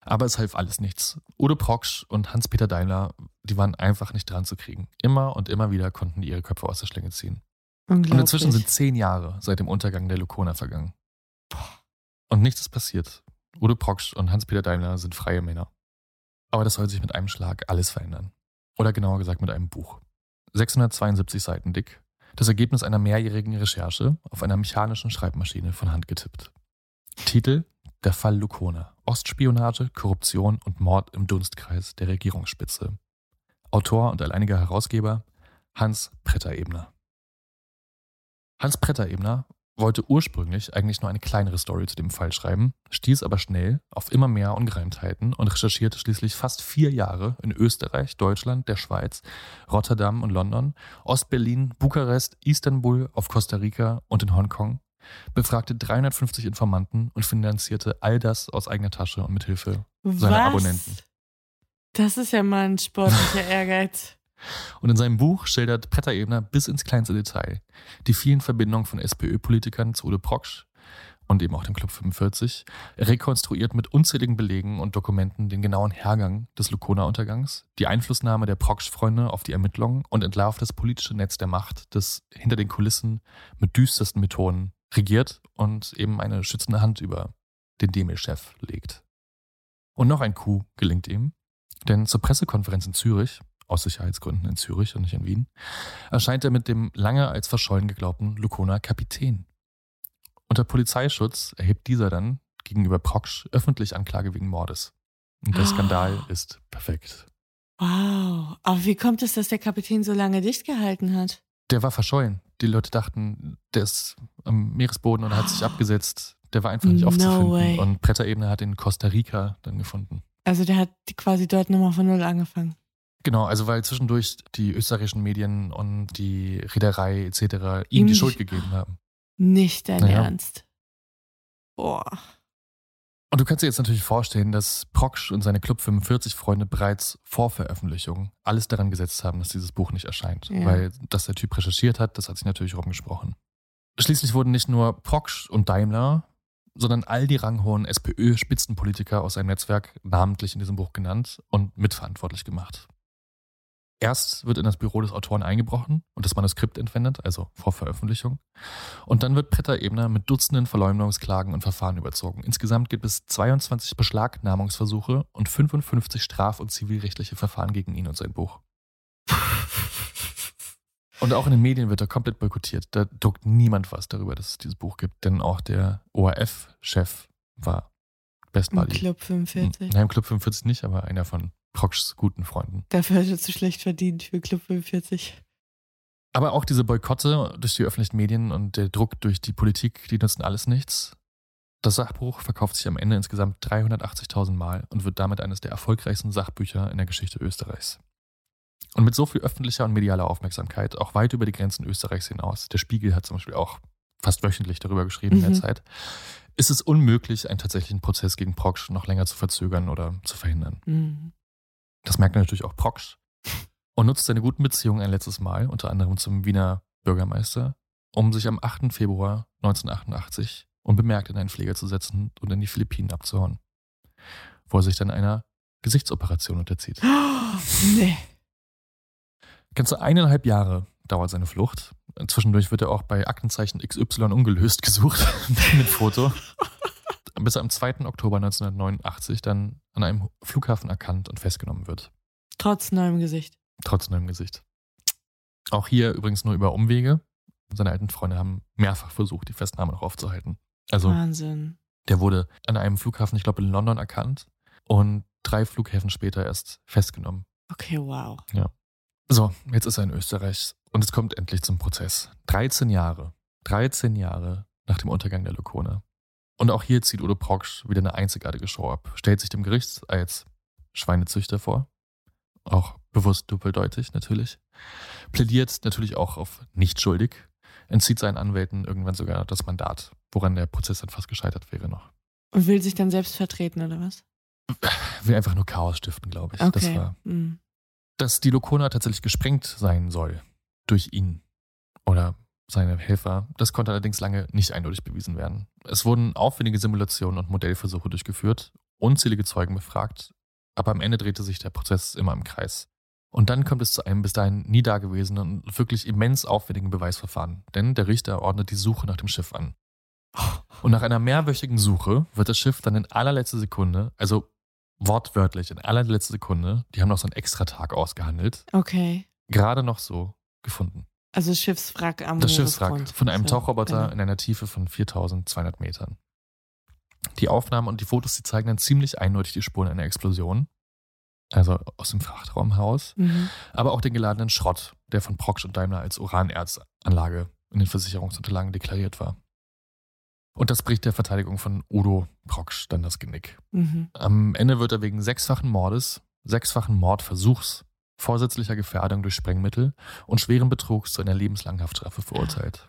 Aber es half alles nichts. Udo Proksch und Hans-Peter Daimler, die waren einfach nicht dran zu kriegen. Immer und immer wieder konnten die ihre Köpfe aus der Schlinge ziehen. Und inzwischen sind zehn Jahre seit dem Untergang der Lukona vergangen. Und nichts ist passiert. Udo Proksch und Hans-Peter Daimler sind freie Männer. Aber das soll sich mit einem Schlag alles verändern. Oder genauer gesagt mit einem Buch. 672 Seiten dick. Das Ergebnis einer mehrjährigen Recherche auf einer mechanischen Schreibmaschine von Hand getippt. Titel Der Fall Lukona. Ostspionage, Korruption und Mord im Dunstkreis der Regierungsspitze. Autor und alleiniger Herausgeber Hans Pretter-Ebner. Hans Pretter-Ebner wollte ursprünglich eigentlich nur eine kleinere Story zu dem Fall schreiben, stieß aber schnell auf immer mehr Ungereimtheiten und recherchierte schließlich fast vier Jahre in Österreich, Deutschland, der Schweiz, Rotterdam und London, Ostberlin, Bukarest, Istanbul, auf Costa Rica und in Hongkong, befragte 350 Informanten und finanzierte all das aus eigener Tasche und mithilfe seiner Was? Abonnenten. Das ist ja mal ein sportlicher Ehrgeiz. Und in seinem Buch schildert Pretter-Ebner bis ins kleinste Detail die vielen Verbindungen von SPÖ-Politikern zu Udo Proksch und eben auch dem Club 45, rekonstruiert mit unzähligen Belegen und Dokumenten den genauen Hergang des Lukona-Untergangs, die Einflussnahme der Proksch-Freunde auf die Ermittlungen und entlarvt das politische Netz der Macht, das hinter den Kulissen mit düstersten Methoden regiert und eben eine schützende Hand über den Demel-Chef legt. Und noch ein Coup gelingt ihm, denn zur Pressekonferenz in Zürich aus Sicherheitsgründen in Zürich und nicht in Wien, erscheint er mit dem lange als verschollen geglaubten Lukona Kapitän. Unter Polizeischutz erhebt dieser dann gegenüber Proksch öffentlich Anklage wegen Mordes. Und der Skandal ist perfekt. Wow. Aber wie kommt es, dass der Kapitän so lange dicht gehalten hat? Der war verschollen. Die Leute dachten, der ist am Meeresboden und hat sich abgesetzt. Der war einfach nicht No aufzufinden. way. Und Pretter-Ebene hat ihn in Costa Rica dann gefunden. Also der hat quasi dort nochmal von Null angefangen. Genau, also weil zwischendurch die österreichischen Medien und die Reederei etc. ihm die Schuld gegeben haben. Nicht dein Naja. Ernst. Boah. Und du kannst dir jetzt natürlich vorstellen, dass Proksch und seine Club 45 Freunde bereits vor Veröffentlichung alles daran gesetzt haben, dass dieses Buch nicht erscheint. Ja. Weil dass der Typ recherchiert hat, das hat sich natürlich rumgesprochen. Schließlich wurden nicht nur Proksch und Daimler, sondern all die ranghohen SPÖ-Spitzenpolitiker aus seinem Netzwerk namentlich in diesem Buch genannt und mitverantwortlich gemacht. Erst wird in das Büro des Autoren eingebrochen und das Manuskript entwendet, also vor Veröffentlichung. Und dann wird Pretter-Ebner mit Dutzenden Verleumdungsklagen und Verfahren überzogen. Insgesamt gibt es 22 Beschlagnahmungsversuche und 55 straf- und zivilrechtliche Verfahren gegen ihn und sein Buch. Und auch in den Medien wird er komplett boykottiert. Da druckt niemand was darüber, dass es dieses Buch gibt. Denn auch der ORF-Chef war Best Im Buddy. Club 45. Nein, im Club 45 nicht, aber einer von Prokschs guten Freunden. Dafür hat er zu schlecht verdient für Club 45. Aber auch diese Boykotte durch die öffentlichen Medien und der Druck durch die Politik, die nutzen alles nichts. Das Sachbuch verkauft sich am Ende insgesamt 380.000 Mal und wird damit eines der erfolgreichsten Sachbücher in der Geschichte Österreichs. Und mit so viel öffentlicher und medialer Aufmerksamkeit, auch weit über die Grenzen Österreichs hinaus, der Spiegel hat zum Beispiel auch fast wöchentlich darüber geschrieben in Mhm. der Zeit, ist es unmöglich, einen tatsächlichen Prozess gegen Proksch noch länger zu verzögern oder zu verhindern. Mhm. Das merkt natürlich auch Proksch und nutzt seine guten Beziehungen ein letztes Mal, unter anderem zum Wiener Bürgermeister, um sich am 8. Februar 1988 unbemerkt in einen Flieger zu setzen und in die Philippinen abzuhauen, wo er sich dann einer Gesichtsoperation unterzieht. Nee. Ganze eineinhalb Jahre dauert seine Flucht. Zwischendurch wird er auch bei Aktenzeichen XY ungelöst gesucht mit Foto. Bis er am 2. Oktober 1989 dann an einem Flughafen erkannt und festgenommen wird. Trotz neuem Gesicht. Trotz neuem Gesicht. Auch hier übrigens nur über Umwege. Seine alten Freunde haben mehrfach versucht, die Festnahme noch aufzuhalten. Also Wahnsinn. der wurde an einem Flughafen, ich glaube in London, erkannt und drei Flughäfen später erst festgenommen. Okay, wow. So, jetzt ist er in Österreich und es kommt endlich zum Prozess. 13 Jahre. 13 Jahre nach dem Untergang der Lokone. Und auch hier zieht Udo Proksch wieder eine einzigartige Show ab. Stellt sich dem Gericht als Schweinezüchter vor. Auch bewusst doppeldeutig natürlich. Plädiert natürlich auch auf nicht schuldig. Entzieht seinen Anwälten irgendwann sogar das Mandat, woran der Prozess dann fast gescheitert wäre noch. Und will sich dann selbst vertreten, oder was? Will einfach nur Chaos stiften, glaube ich. Das Okay. war Mhm. dass die Lokona tatsächlich gesprengt sein soll durch ihn oder seine Helfer. Das konnte allerdings lange nicht eindeutig bewiesen werden. Es wurden aufwendige Simulationen und Modellversuche durchgeführt, unzählige Zeugen befragt, aber am Ende drehte sich der Prozess immer im Kreis. Und dann kommt es zu einem bis dahin nie dagewesenen und wirklich immens aufwendigen Beweisverfahren, denn der Richter ordnet die Suche nach dem Schiff an. Und nach einer mehrwöchigen Suche wird das Schiff dann in allerletzter Sekunde, also wortwörtlich in allerletzter Sekunde, die haben noch so einen extra Tag ausgehandelt, Okay. gerade noch so gefunden. Also Schiffswrack am Das Schiffswrack von einem Tauchroboter genau. in einer Tiefe von 4200 Metern. Die Aufnahmen und die Fotos, die zeigen dann ziemlich eindeutig die Spuren einer Explosion. Also aus dem Frachtraum heraus. Mhm. Aber auch den geladenen Schrott, der von Proksch und Daimler als Uranerzanlage in den Versicherungsunterlagen deklariert war. Und das bricht der Verteidigung von Udo Proksch dann das Genick. Mhm. Am Ende wird er wegen sechsfachen Mordes, sechsfachen Mordversuchs, vorsätzlicher Gefährdung durch Sprengmittel und schweren Betrugs zu einer lebenslangen Haftstrafe verurteilt.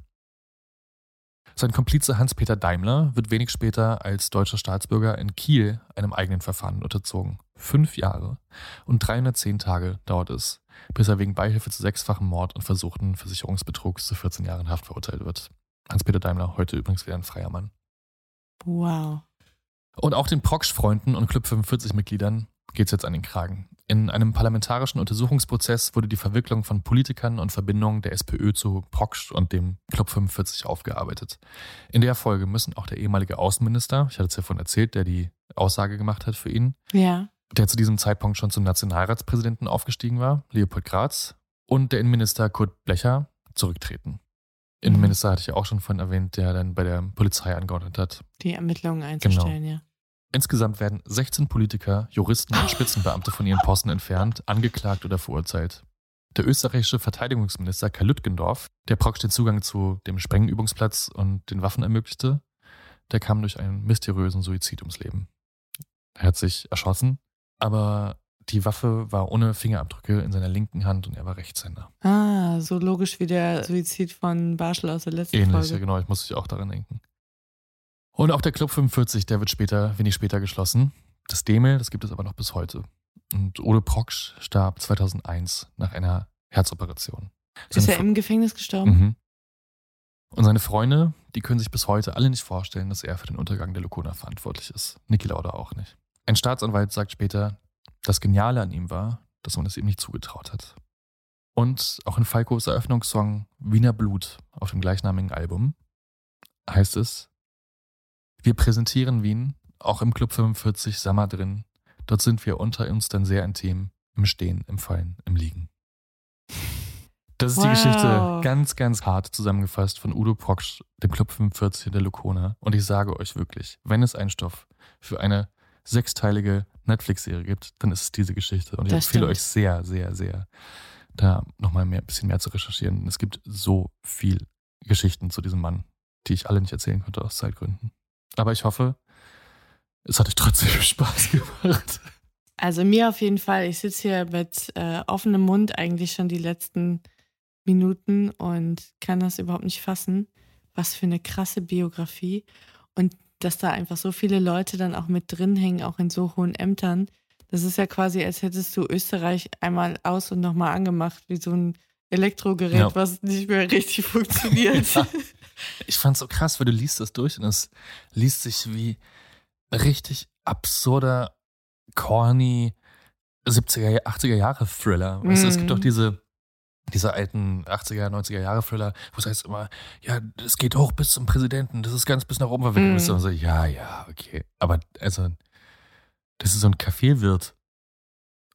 Sein Komplize Hans-Peter Daimler wird wenig später als deutscher Staatsbürger in Kiel einem eigenen Verfahren unterzogen. Fünf Jahre und 310 Tage dauert es, bis er wegen Beihilfe zu sechsfachem Mord und versuchten Versicherungsbetrugs zu 14 Jahren Haft verurteilt wird. Hans-Peter Daimler, heute übrigens wieder ein freier Mann. Wow. Und auch den Proksch-Freunden und Club 45-Mitgliedern geht's jetzt an den Kragen. In einem parlamentarischen Untersuchungsprozess wurde die Verwicklung von Politikern und Verbindungen der SPÖ zu Proksch und dem Club 45 aufgearbeitet. In der Folge müssen auch der ehemalige Außenminister, ich hatte es ja vorhin erzählt, der die Aussage gemacht hat für ihn, Ja. der zu diesem Zeitpunkt schon zum Nationalratspräsidenten aufgestiegen war, Leopold Graz, und der Innenminister Kurt Blecher zurücktreten. Innenminister hatte ich ja auch schon vorhin erwähnt, der dann bei der Polizei angeordnet hat, Die Ermittlungen einzustellen, ja. Insgesamt werden 16 Politiker, Juristen und Spitzenbeamte von ihren Posten entfernt, angeklagt oder verurteilt. Der österreichische Verteidigungsminister Karl Lütgendorf, der Proksch den Zugang zu dem Sprengübungsplatz und den Waffen ermöglichte, der kam durch einen mysteriösen Suizid ums Leben. Er hat sich erschossen, aber die Waffe war ohne Fingerabdrücke in seiner linken Hand und er war Rechtshänder. Ah, so logisch wie der Suizid von Barschel aus der letzten Ähnlich, ja Folge. genau, ich muss mich auch daran denken. Und auch der Club 45, der wird später, wenig später geschlossen. Das Demel, das gibt es aber noch bis heute. Und Ole Proksch starb 2001 nach einer Herzoperation. Ist Seine er im Gefängnis gestorben? Mhm. Und seine Freunde, die können sich bis heute alle nicht vorstellen, dass er für den Untergang der Lokona verantwortlich ist. Niki Lauda auch nicht. Ein Staatsanwalt sagt später, das Geniale an ihm war, dass man es ihm nicht zugetraut hat. Und auch in Falkos Eröffnungssong Wiener Blut auf dem gleichnamigen Album heißt es, wir präsentieren Wien, auch im Club 45 Sommer drin. Dort sind wir unter uns dann sehr intim, im Stehen, im Fallen, im Liegen. Das ist die Wow. Geschichte ganz, ganz hart zusammengefasst von Udo Proksch, dem Club 45 der Lokona. Und ich sage euch wirklich, wenn es einen Stoff für eine sechsteilige Netflix-Serie gibt, dann ist es diese Geschichte. Und ich Das empfehle stimmt. euch sehr, sehr, sehr, da nochmal ein bisschen mehr zu recherchieren. Es gibt so viel Geschichten zu diesem Mann, die ich alle nicht erzählen konnte aus Zeitgründen. Aber ich hoffe, es hat euch trotzdem Spaß gemacht. Also mir auf jeden Fall. Ich sitze hier mit äh, offenem Mund eigentlich schon die letzten Minuten und kann das überhaupt nicht fassen. Was für eine krasse Biografie. Und dass da einfach so viele Leute dann auch mit drin hängen, auch in so hohen Ämtern. Das ist ja quasi, als hättest du Österreich einmal aus und nochmal angemacht, wie so ein Elektrogerät, Ja. was nicht mehr richtig funktioniert. Ja. Ich fand's so krass, weil du liest das durch und es liest sich wie richtig absurder, corny 70er, 80er Jahre Thriller. Weißt du, es gibt Mhm. doch diese, diese alten 80er, 90er Jahre Thriller, wo es heißt immer, ja, es geht hoch bis zum Präsidenten, das ist ganz bis nach oben verwickelt. Mhm. Und so, ja, ja, okay. Aber also, das ist so ein Kaffeewirt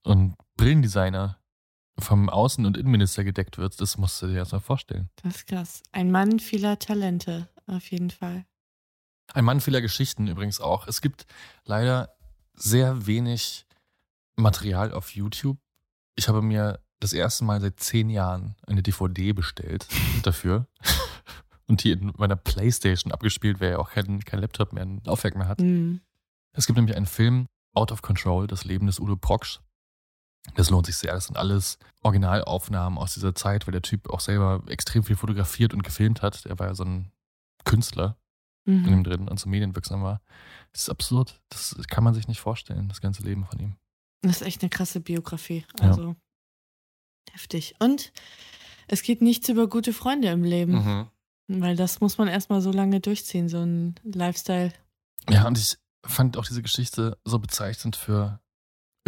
und Brillendesigner vom Außen- und Innenminister gedeckt wird, das musst du dir erst mal vorstellen. Das ist krass. Ein Mann vieler Talente, auf jeden Fall. Ein Mann vieler Geschichten übrigens auch. Es gibt leider sehr wenig Material auf YouTube. Ich habe mir das erste Mal seit zehn Jahren eine DVD bestellt dafür und die in meiner Playstation abgespielt, wer ja auch kein, kein Laptop mehr, ein Laufwerk mehr hat. Mhm. Es gibt nämlich einen Film, Out of Control, das Leben des Udo Proksch. Das lohnt sich sehr. Das sind alles Originalaufnahmen aus dieser Zeit, weil der Typ auch selber extrem viel fotografiert und gefilmt hat. Er war ja so ein Künstler in ihm Mhm. drin und so medienwirksam war. Das ist absurd. Das kann man sich nicht vorstellen, das ganze Leben von ihm. Das ist echt eine krasse Biografie. Ja. Also heftig. Und es geht nichts über gute Freunde im Leben, weil das muss man erstmal so lange durchziehen, so ein Lifestyle. Ja, und ich fand auch diese Geschichte so bezeichnend für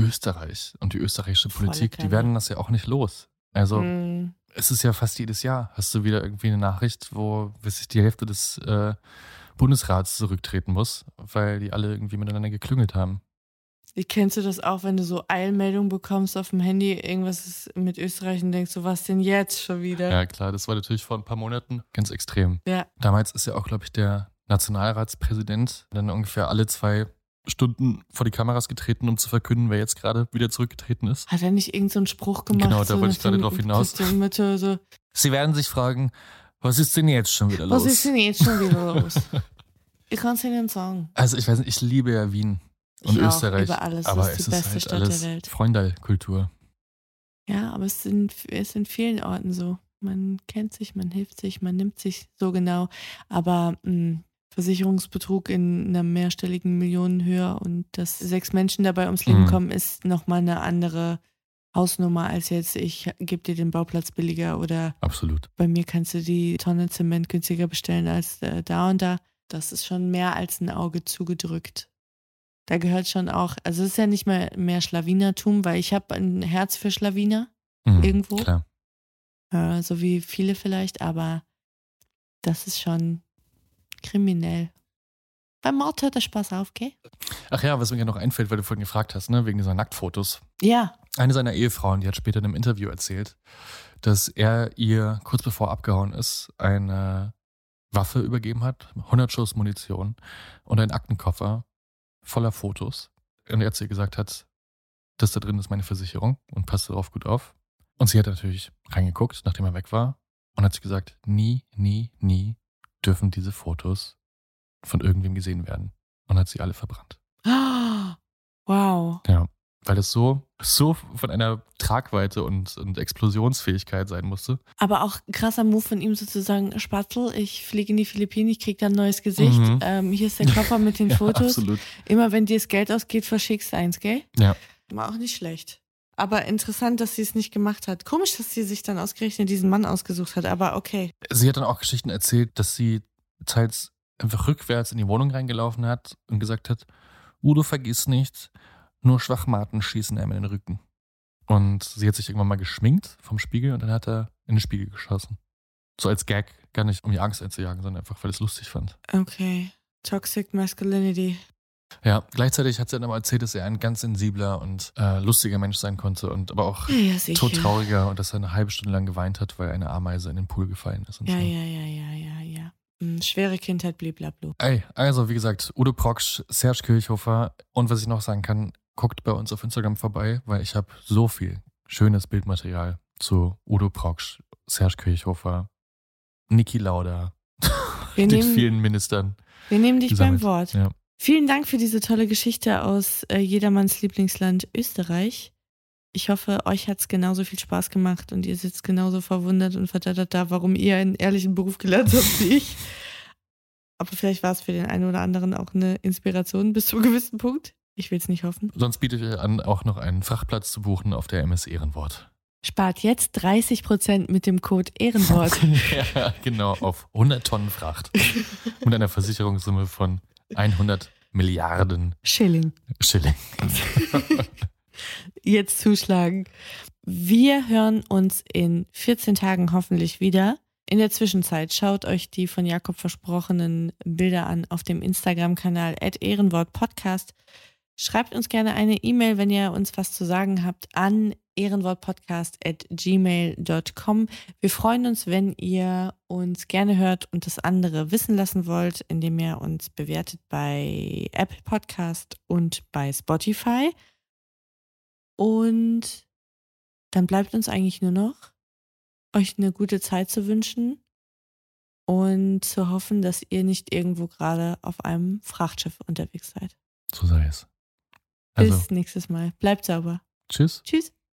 Österreich und die österreichische Politik. Die werden das ja auch nicht los. Also Mm, es ist ja fast jedes Jahr, hast du wieder irgendwie eine Nachricht, wo weiß ich, die Hälfte des äh, Bundesrats zurücktreten muss, weil die alle irgendwie miteinander geklüngelt haben. Wie kennst du das auch, wenn du so Eilmeldungen bekommst auf dem Handy, irgendwas ist mit Österreich und denkst, so was denn jetzt schon wieder? Ja, klar, das war natürlich vor ein paar Monaten ganz extrem. Ja. Damals ist ja auch, glaube ich, der Nationalratspräsident dann ungefähr alle zwei Stunden vor die Kameras getreten, um zu verkünden, wer jetzt gerade wieder zurückgetreten ist. Hat er nicht irgendeinen so Spruch gemacht? Genau, da so wollte ich gerade drauf hinaus. Mitte so, Sie werden sich fragen, was ist denn jetzt schon wieder los? was ist denn jetzt schon wieder los? ich kann es Ihnen sagen. Also ich weiß nicht, ich liebe ja Wien und Ich auch, Österreich. über alles. aber Das ist es die ist beste halt Stadt der alles Welt. Freundalkultur. Ja, aber es sind, es sind vielen Orten so. Man kennt sich, man hilft sich, man nimmt sich so genau. Aber mh, Versicherungsbetrug in einer mehrstelligen Millionenhöhe und dass sechs Menschen dabei ums Leben Mhm. kommen, ist nochmal eine andere Hausnummer als jetzt, ich gebe dir den Bauplatz billiger oder Absolut. bei mir kannst du die Tonne Zement günstiger bestellen als äh, da und da. Das ist schon mehr als ein Auge zugedrückt. Da gehört schon auch, also es ist ja nicht mehr mehr Schlawinertum, weil ich habe ein Herz für Schlawiner, Mhm, Irgendwo? Klar. äh, so wie viele vielleicht, aber das ist schon kriminell. Beim Mord hört der Spaß auf, gell? Ach ja, was mir noch einfällt, weil du vorhin gefragt hast, ne, wegen dieser Nacktfotos. Ja. Eine seiner Ehefrauen, die hat später in einem Interview erzählt, dass er ihr kurz bevor er abgehauen ist, eine Waffe übergeben hat, 100 Schuss Munition und einen Aktenkoffer voller Fotos. Und er zu ihr gesagt hat, das da drin ist meine Versicherung und passt darauf gut auf. Und sie hat natürlich reingeguckt, nachdem er weg war und hat sich gesagt, nie, nie, nie dürfen diese Fotos von irgendwem gesehen werden. Und hat sie alle verbrannt. Wow. Ja, weil das so, so von einer Tragweite und, und Explosionsfähigkeit sein musste. Aber auch krasser Move von ihm sozusagen, Spatzel, ich fliege in die Philippinen, ich krieg da ein neues Gesicht. Mhm. Ähm, hier ist der Koffer mit den Ja, Fotos. absolut. Immer wenn dir das Geld ausgeht, verschickst du eins, gell? Ja. War auch nicht schlecht. Aber interessant, dass sie es nicht gemacht hat. Komisch, dass sie sich dann ausgerechnet diesen Mann ausgesucht hat, aber okay. Sie hat dann auch Geschichten erzählt, dass sie teils einfach rückwärts in die Wohnung reingelaufen hat und gesagt hat, Udo, vergiss nicht, nur Schwachmaten schießen einem in den Rücken. Und sie hat sich irgendwann mal geschminkt vom Spiegel und dann hat er in den Spiegel geschossen. So als Gag, gar nicht um die Angst einzujagen, sondern einfach, weil er es lustig fand. Okay. Toxic Masculinity. Ja, gleichzeitig hat sie dann aber erzählt, dass er ein ganz sensibler und äh, lustiger Mensch sein konnte und aber auch Ja, todtrauriger und dass er eine halbe Stunde lang geweint hat, weil eine Ameise in den Pool gefallen ist. Und Ja, so. ja, ja, ja, ja, ja. Hm, schwere Kindheit, bliblablu. Ey, also wie gesagt, Udo Proksch, Serge Kirchhofer und was ich noch sagen kann, guckt bei uns auf Instagram vorbei, weil ich habe so viel schönes Bildmaterial zu Udo Proksch, Serge Kirchhofer, Niki Lauda, Wir den nehmen- vielen Ministern. Wir nehmen dich gesammelt. beim Wort. Ja. Vielen Dank für diese tolle Geschichte aus äh, jedermanns Lieblingsland Österreich. Ich hoffe, euch hat es genauso viel Spaß gemacht und ihr sitzt genauso verwundert und verdattert da, warum ihr einen ehrlichen Beruf gelernt habt wie ich. Aber vielleicht war es für den einen oder anderen auch eine Inspiration bis zu einem gewissen Punkt. Ich will es nicht hoffen. Sonst biete ich an, auch noch einen Frachtplatz zu buchen auf der MS Ehrenwort. Spart jetzt 30% mit dem Code Ehrenwort. ja, genau, auf 100 Tonnen Fracht. Mit einer Versicherungssumme von 100 Milliarden Schilling. Schilling. jetzt zuschlagen. Wir hören uns in 14 Tagen hoffentlich wieder. In der Zwischenzeit schaut euch die von Jakob versprochenen Bilder an auf dem Instagram-Kanal ehrenwortpodcast. Schreibt uns gerne eine E-Mail, wenn ihr uns was zu sagen habt, an ehrenwortpodcast.gmail.com. Wir freuen uns, wenn ihr uns gerne hört und das andere wissen lassen wollt, indem ihr uns bewertet bei Apple Podcast und bei Spotify. Und dann bleibt uns eigentlich nur noch, euch eine gute Zeit zu wünschen und zu hoffen, dass ihr nicht irgendwo gerade auf einem Frachtschiff unterwegs seid. So sei es. Also, Bis nächstes Mal. Bleibt sauber. tschüss. Tschüss.